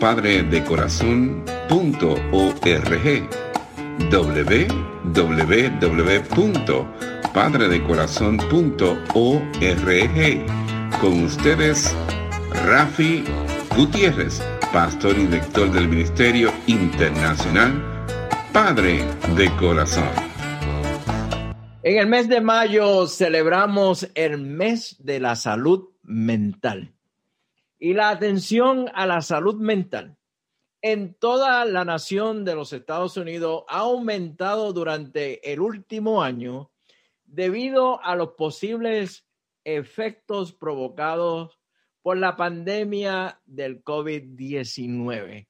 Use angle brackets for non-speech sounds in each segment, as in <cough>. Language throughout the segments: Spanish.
www.padredecorazon.org www.padredecorazon.org Con ustedes, Rafi Gutiérrez, pastor y director del Ministerio Internacional Padre de Corazón. En el mes de mayo celebramos el mes de la salud mental. Y la atención a la salud mental en toda la nación de los Estados Unidos ha aumentado durante el último año debido a los posibles efectos provocados por la pandemia del COVID-19.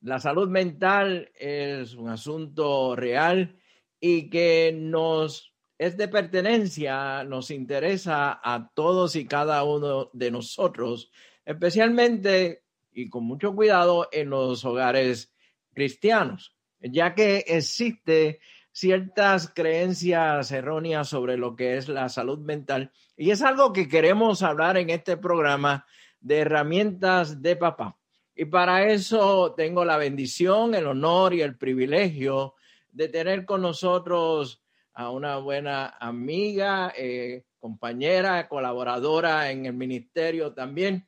La salud mental es un asunto real y que nos es de pertenencia, nos interesa a todos y cada uno de nosotros, especialmente y con mucho cuidado en los hogares cristianos, ya que existe ciertas creencias erróneas sobre lo que es la salud mental y es algo que queremos hablar en este programa de herramientas de papá. Y para eso tengo la bendición, el honor y el privilegio de tener con nosotros a una buena amiga, eh, compañera, colaboradora en el ministerio también.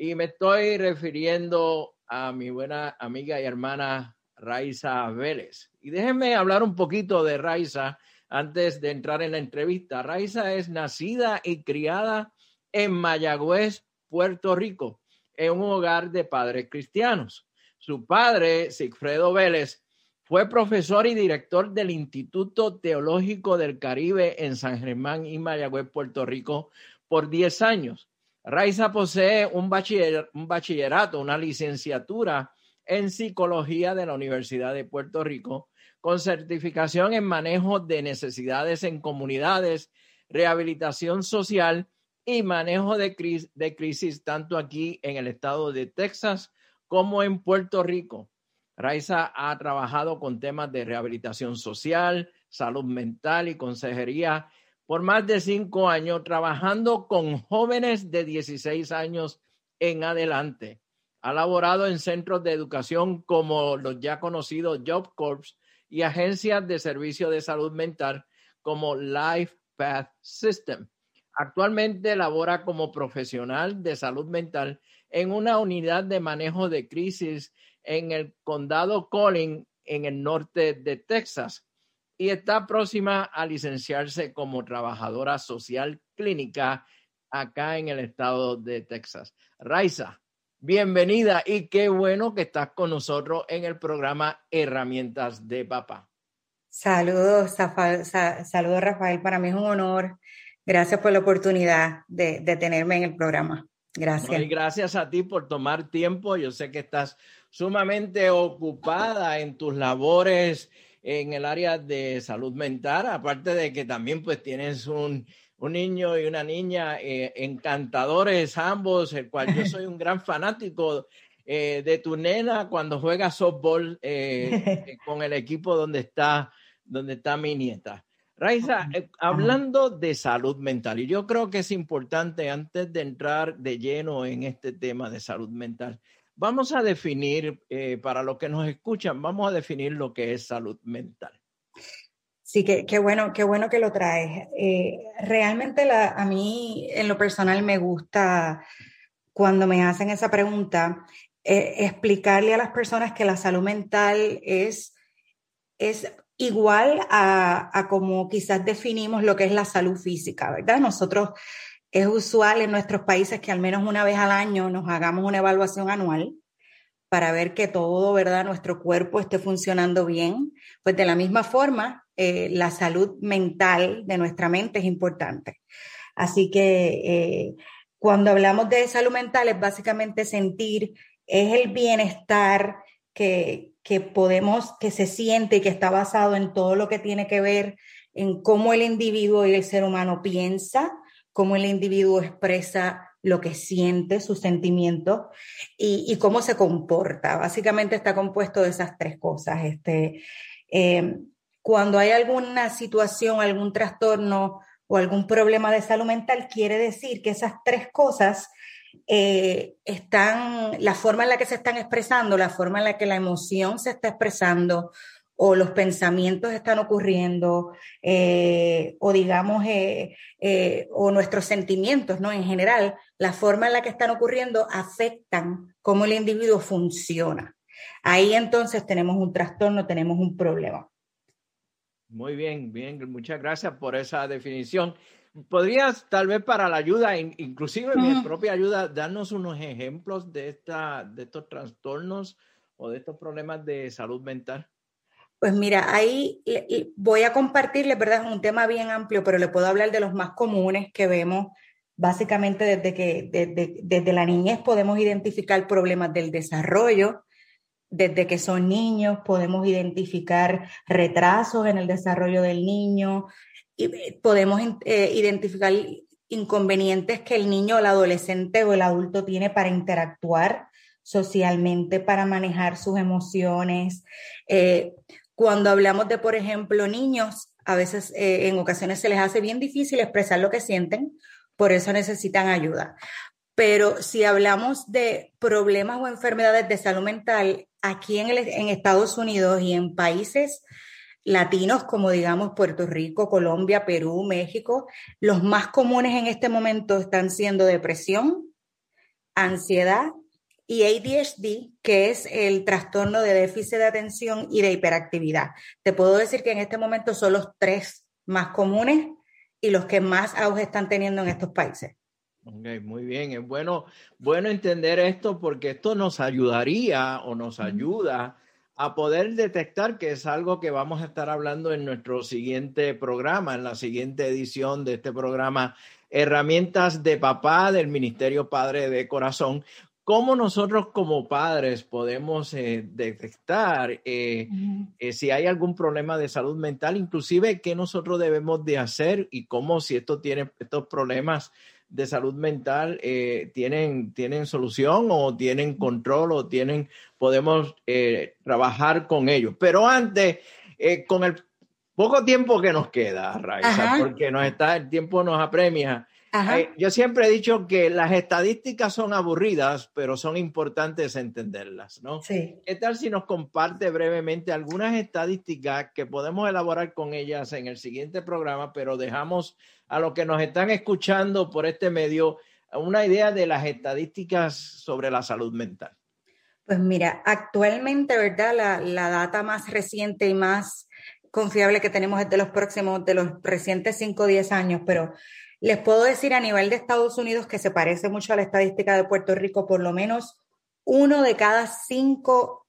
Y me estoy refiriendo a mi buena amiga y hermana Raiza Vélez. Y déjenme hablar un poquito de Raiza antes de entrar en la entrevista. Raiza es nacida y criada en Mayagüez, Puerto Rico, en un hogar de padres cristianos. Su padre, Sigfredo Vélez, fue profesor y director del Instituto Teológico del Caribe en San Germán y Mayagüez, Puerto Rico, por 10 años. Raiza posee un, bachillerato, una licenciatura en psicología de la Universidad de Puerto Rico, con certificación en manejo de necesidades en comunidades, rehabilitación social y manejo de, de crisis tanto aquí en el estado de Texas como en Puerto Rico. Raiza ha trabajado con temas de rehabilitación social, salud mental y consejería por más de cinco años, trabajando con jóvenes de 16 años en adelante. Ha laborado en centros de educación como los ya conocidos Job Corps y agencias de servicio de salud mental como Life Path System. Actualmente labora como profesional de salud mental en una unidad de manejo de crisis en el condado Collin, en el norte de Texas, y está próxima a licenciarse como trabajadora social clínica acá en el estado de Texas. Raiza, bienvenida y qué bueno que estás con nosotros en el programa Herramientas de Papá. Saludos, saludos Rafael, para mí es un honor. Gracias por la oportunidad de, tenerme en el programa. Gracias. gracias a ti por tomar tiempo. Yo sé que estás sumamente ocupada en tus labores en el área de salud mental, aparte de que también pues tienes un, un niño y una niña eh, encantadores ambos, el cual yo soy un <laughs> gran fanático eh, de tu nena cuando juega softball eh, <laughs> con el equipo donde está, donde está mi nieta. Raiza, hablando de salud mental, y yo creo que es importante antes de entrar de lleno en este tema de salud mental, Vamos a definir, eh, para los que nos escuchan, vamos a definir lo que es salud mental. Sí, qué, bueno, qué bueno que lo traes. Eh, realmente a mí en lo personal me gusta cuando me hacen esa pregunta, eh, explicarle a las personas que la salud mental es, es igual a, a como quizás definimos lo que es la salud física, ¿verdad? Nosotros es usual en nuestros países que al menos una vez al año nos hagamos una evaluación anual para ver que todo, ¿verdad? Nuestro cuerpo esté funcionando bien. Pues de la misma forma, eh, la salud mental de nuestra mente es importante. Así que eh, cuando hablamos de salud mental es básicamente sentir, es el bienestar que, que podemos, que se siente y que está basado en todo lo que tiene que ver en cómo el individuo y el ser humano piensa, cómo el individuo expresa lo que siente, sus sentimientos y, cómo se comporta. Básicamente está compuesto de esas tres cosas. Este, eh, cuando hay alguna situación, algún trastorno o algún problema de salud mental, quiere decir que esas tres cosas eh, están, la forma en la que se están expresando, la forma en la que la emoción se está expresando o los pensamientos están ocurriendo, eh, o digamos, eh, o nuestros sentimientos, ¿no? En general, la forma en la que están ocurriendo afectan cómo el individuo funciona. Ahí entonces tenemos un trastorno, tenemos un problema. Muy bien, bien, muchas gracias por esa definición. ¿Podrías, tal vez para la ayuda, inclusive mi propia ayuda, darnos unos ejemplos de, esta, de estos trastornos o de estos problemas de salud mental? Pues mira, ahí voy a compartirle, ¿verdad? Es un tema bien amplio, pero le puedo hablar de los más comunes que vemos. Básicamente desde que desde, desde la niñez podemos identificar problemas del desarrollo, desde que son niños podemos identificar retrasos en el desarrollo del niño y eh, podemos eh, identificar inconvenientes que el niño, el adolescente o el adulto tiene para interactuar socialmente, para manejar sus emociones. Eh, cuando hablamos de, por ejemplo, niños, a veces en ocasiones se les hace bien difícil expresar lo que sienten, por eso necesitan ayuda. Pero si hablamos de problemas o enfermedades de salud mental aquí en, en Estados Unidos y en países latinos como digamos Puerto Rico, Colombia, Perú, México, los más comunes en este momento están siendo depresión, ansiedad y ADHD, que es el trastorno de déficit de atención y de hiperactividad. Te puedo decir que en este momento son los tres más comunes y los que más auge están teniendo en estos países. Okay, muy bien, es bueno, bueno entender esto porque esto nos ayudaría o nos ayuda a poder detectar que es algo que vamos a estar hablando en nuestro siguiente programa, en la siguiente edición de este programa, Herramientas de Papá del Ministerio Padre de Corazón. ¿Cómo nosotros como padres podemos eh, detectar eh, eh, si hay algún problema de salud mental, inclusive qué nosotros debemos de hacer y cómo si esto tiene estos problemas de salud mental eh, tienen, tienen solución o tienen control o tienen, podemos eh, trabajar con ellos. Pero antes, eh, con el poco tiempo que nos queda, Raiza, porque nos está, el tiempo nos apremia. Yo siempre he dicho que las estadísticas son aburridas, pero son importantes entenderlas, ¿no? Sí. ¿Qué tal si nos comparte brevemente algunas estadísticas que podemos elaborar con ellas en el siguiente programa, pero dejamos a los que nos están escuchando por este medio una idea de las estadísticas sobre la salud mental? Pues mira, actualmente, ¿verdad? La, la data más reciente y más confiable que tenemos es de los próximos, de los recientes 5 o 10 años, pero les puedo decir a nivel de Estados Unidos que se parece mucho a la estadística de Puerto Rico, por lo menos uno de cada cinco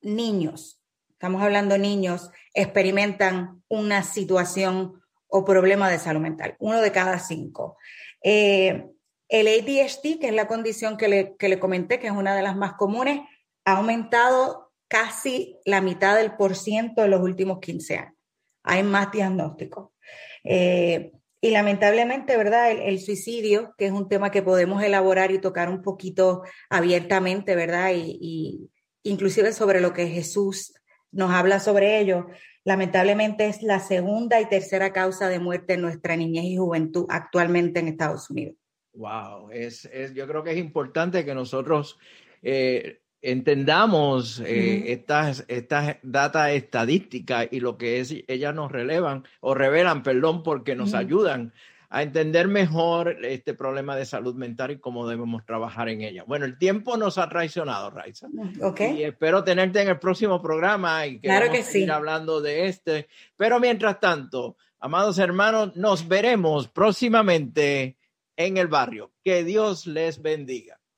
niños, estamos hablando niños, experimentan una situación o problema de salud mental, uno de cada cinco. Eh, el ADHD, que es la condición que le, que le comenté, que es una de las más comunes, ha aumentado casi la mitad del por ciento en los últimos 15 años. Hay más diagnósticos. Eh, y lamentablemente, ¿verdad? El, suicidio, que es un tema que podemos elaborar y tocar un poquito abiertamente, ¿verdad? Y, inclusive sobre lo que Jesús nos habla sobre ello, lamentablemente es la segunda y tercera causa de muerte en nuestra niñez y juventud actualmente en Estados Unidos. Wow, es, es yo creo que es importante que nosotros eh, entendamos eh, estas, estas datas estadísticas y lo que es, ellas nos relevan o revelan, perdón, porque nos ayudan a entender mejor este problema de salud mental y cómo debemos trabajar en ella. Bueno, el tiempo nos ha traicionado, Raiza. Ok. Y espero tenerte en el próximo programa y que, Claro vamos que a seguir sí. hablando de este. Pero mientras tanto, amados hermanos, nos veremos próximamente en el barrio. Que Dios les bendiga.